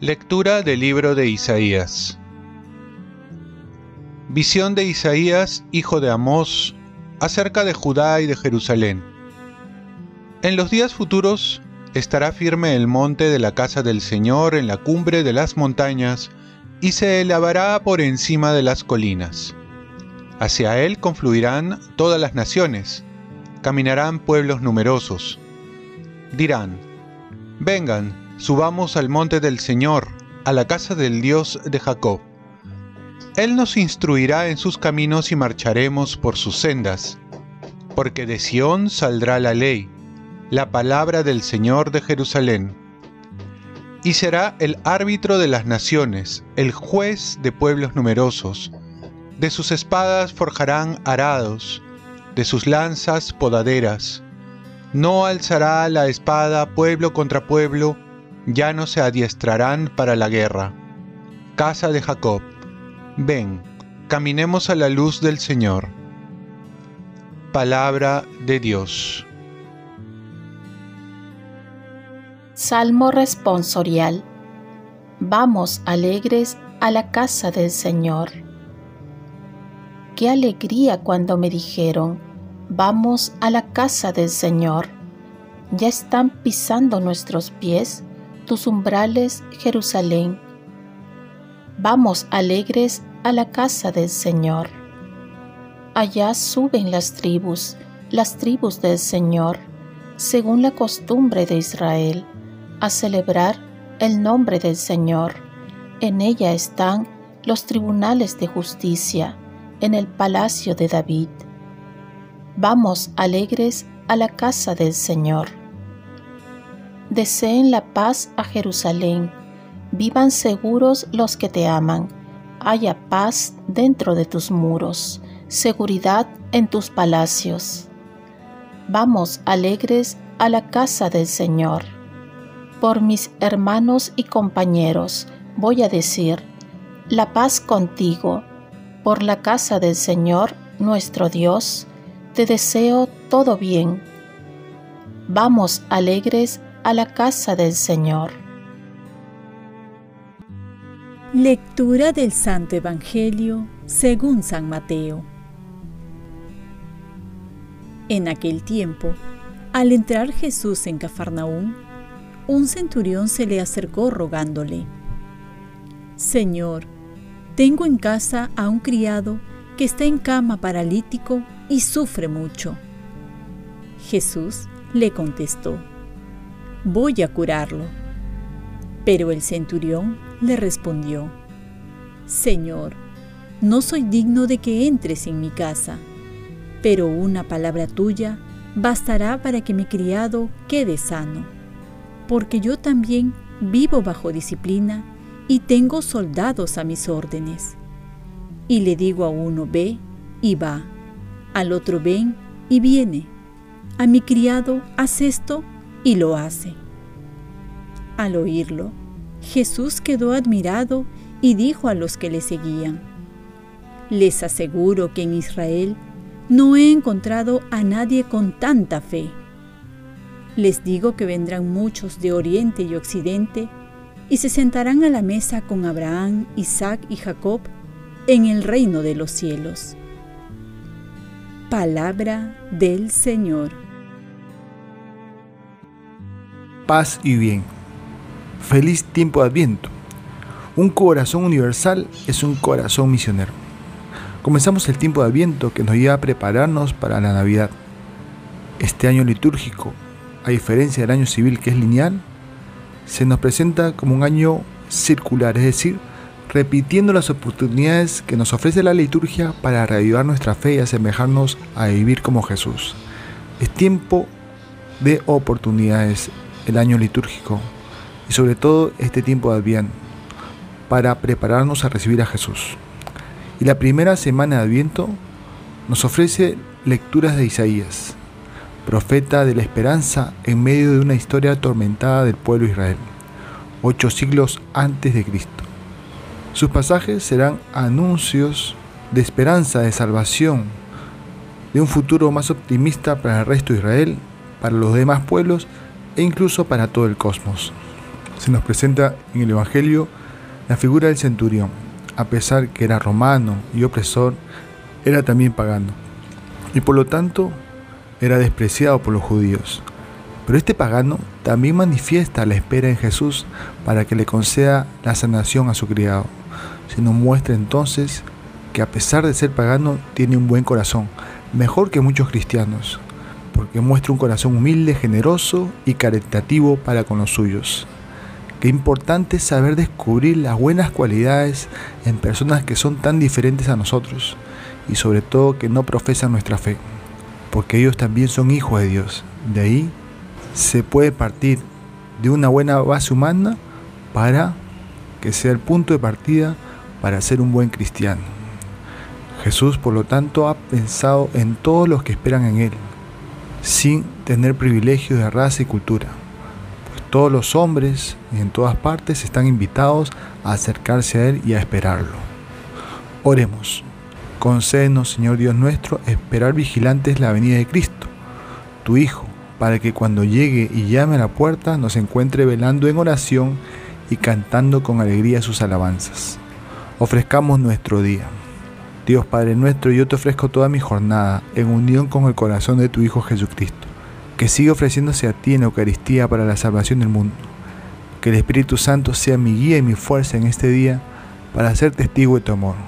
Lectura del libro de Isaías. Visión de Isaías, hijo de Amós, acerca de Judá y de Jerusalén. En los días futuros estará firme el monte de la casa del Señor en la cumbre de las montañas, y se elevará por encima de las colinas. Hacia él confluirán todas las naciones, caminarán pueblos numerosos. Dirán, vengan, subamos al monte del Señor, a la casa del Dios de Jacob. Él nos instruirá en sus caminos y marcharemos por sus sendas, porque de Sión saldrá la ley, la palabra del Señor de Jerusalén. Y será el árbitro de las naciones, el juez de pueblos numerosos. De sus espadas forjarán arados, de sus lanzas podaderas. No alzará la espada pueblo contra pueblo, ya no se adiestrarán para la guerra. Casa de Jacob, ven, caminemos a la luz del Señor. Palabra de Dios. Salmo responsorial. Vamos alegres a la casa del Señor. Qué alegría cuando me dijeron, vamos a la casa del Señor. Ya están pisando nuestros pies tus umbrales, Jerusalén. Vamos alegres a la casa del Señor. Allá suben las tribus, las tribus del Señor, según la costumbre de Israel, a celebrar el nombre del Señor. En ella están los tribunales de justicia, en el palacio de David. Vamos alegres a la casa del Señor deseen la paz a Jerusalén, vivan seguros los que te aman, haya paz dentro de tus muros, seguridad en tus palacios. Vamos alegres a la casa del Señor. Por mis hermanos y compañeros voy a decir, la paz contigo, por la casa del Señor nuestro Dios, te deseo todo bien. Vamos alegres a la casa del Señor. Lectura del Santo Evangelio según San Mateo. En aquel tiempo, al entrar Jesús en Cafarnaúm, un centurión se le acercó rogándole, Señor, tengo en casa a un criado que está en cama paralítico y sufre mucho. Jesús le contestó, voy a curarlo. Pero el centurión le respondió, Señor, no soy digno de que entres en mi casa, pero una palabra tuya bastará para que mi criado quede sano, porque yo también vivo bajo disciplina y tengo soldados a mis órdenes. Y le digo a uno, ve y va, al otro ven y viene, a mi criado, haz esto y lo hace. Al oírlo, Jesús quedó admirado y dijo a los que le seguían, Les aseguro que en Israel no he encontrado a nadie con tanta fe. Les digo que vendrán muchos de oriente y occidente y se sentarán a la mesa con Abraham, Isaac y Jacob en el reino de los cielos. Palabra del Señor paz y bien. Feliz tiempo de Adviento. Un corazón universal es un corazón misionero. Comenzamos el tiempo de Adviento que nos lleva a prepararnos para la Navidad. Este año litúrgico, a diferencia del año civil que es lineal, se nos presenta como un año circular, es decir, repitiendo las oportunidades que nos ofrece la liturgia para reavivar nuestra fe y asemejarnos a vivir como Jesús. Es tiempo de oportunidades el año litúrgico y sobre todo este tiempo de Adviento para prepararnos a recibir a Jesús. Y la primera semana de Adviento nos ofrece lecturas de Isaías, profeta de la esperanza en medio de una historia atormentada del pueblo de Israel, ocho siglos antes de Cristo. Sus pasajes serán anuncios de esperanza, de salvación, de un futuro más optimista para el resto de Israel, para los demás pueblos e incluso para todo el cosmos. Se nos presenta en el Evangelio la figura del centurión. A pesar que era romano y opresor, era también pagano. Y por lo tanto, era despreciado por los judíos. Pero este pagano también manifiesta la espera en Jesús para que le conceda la sanación a su criado. Se nos muestra entonces que a pesar de ser pagano tiene un buen corazón, mejor que muchos cristianos, porque muestra un corazón humilde, generoso y caritativo para con los suyos. Qué importante es saber descubrir las buenas cualidades en personas que son tan diferentes a nosotros y sobre todo que no profesan nuestra fe, porque ellos también son hijos de Dios. De ahí se puede partir de una buena base humana para que sea el punto de partida para ser un buen cristiano. Jesús, por lo tanto, ha pensado en todos los que esperan en Él, sin tener privilegios de raza y cultura. Pues todos los hombres en todas partes están invitados a acercarse a Él y a esperarlo. Oremos. Concédenos, Señor Dios nuestro, esperar vigilantes la venida de Cristo, tu Hijo, para que cuando llegue y llame a la puerta nos encuentre velando en oración y cantando con alegría sus alabanzas. Ofrezcamos nuestro día. Dios Padre nuestro, yo te ofrezco toda mi jornada en unión con el corazón de tu Hijo Jesucristo, que sigue ofreciéndose a ti en Eucaristía para la salvación del mundo. Que el Espíritu Santo sea mi guía y mi fuerza en este día para ser testigo de tu amor.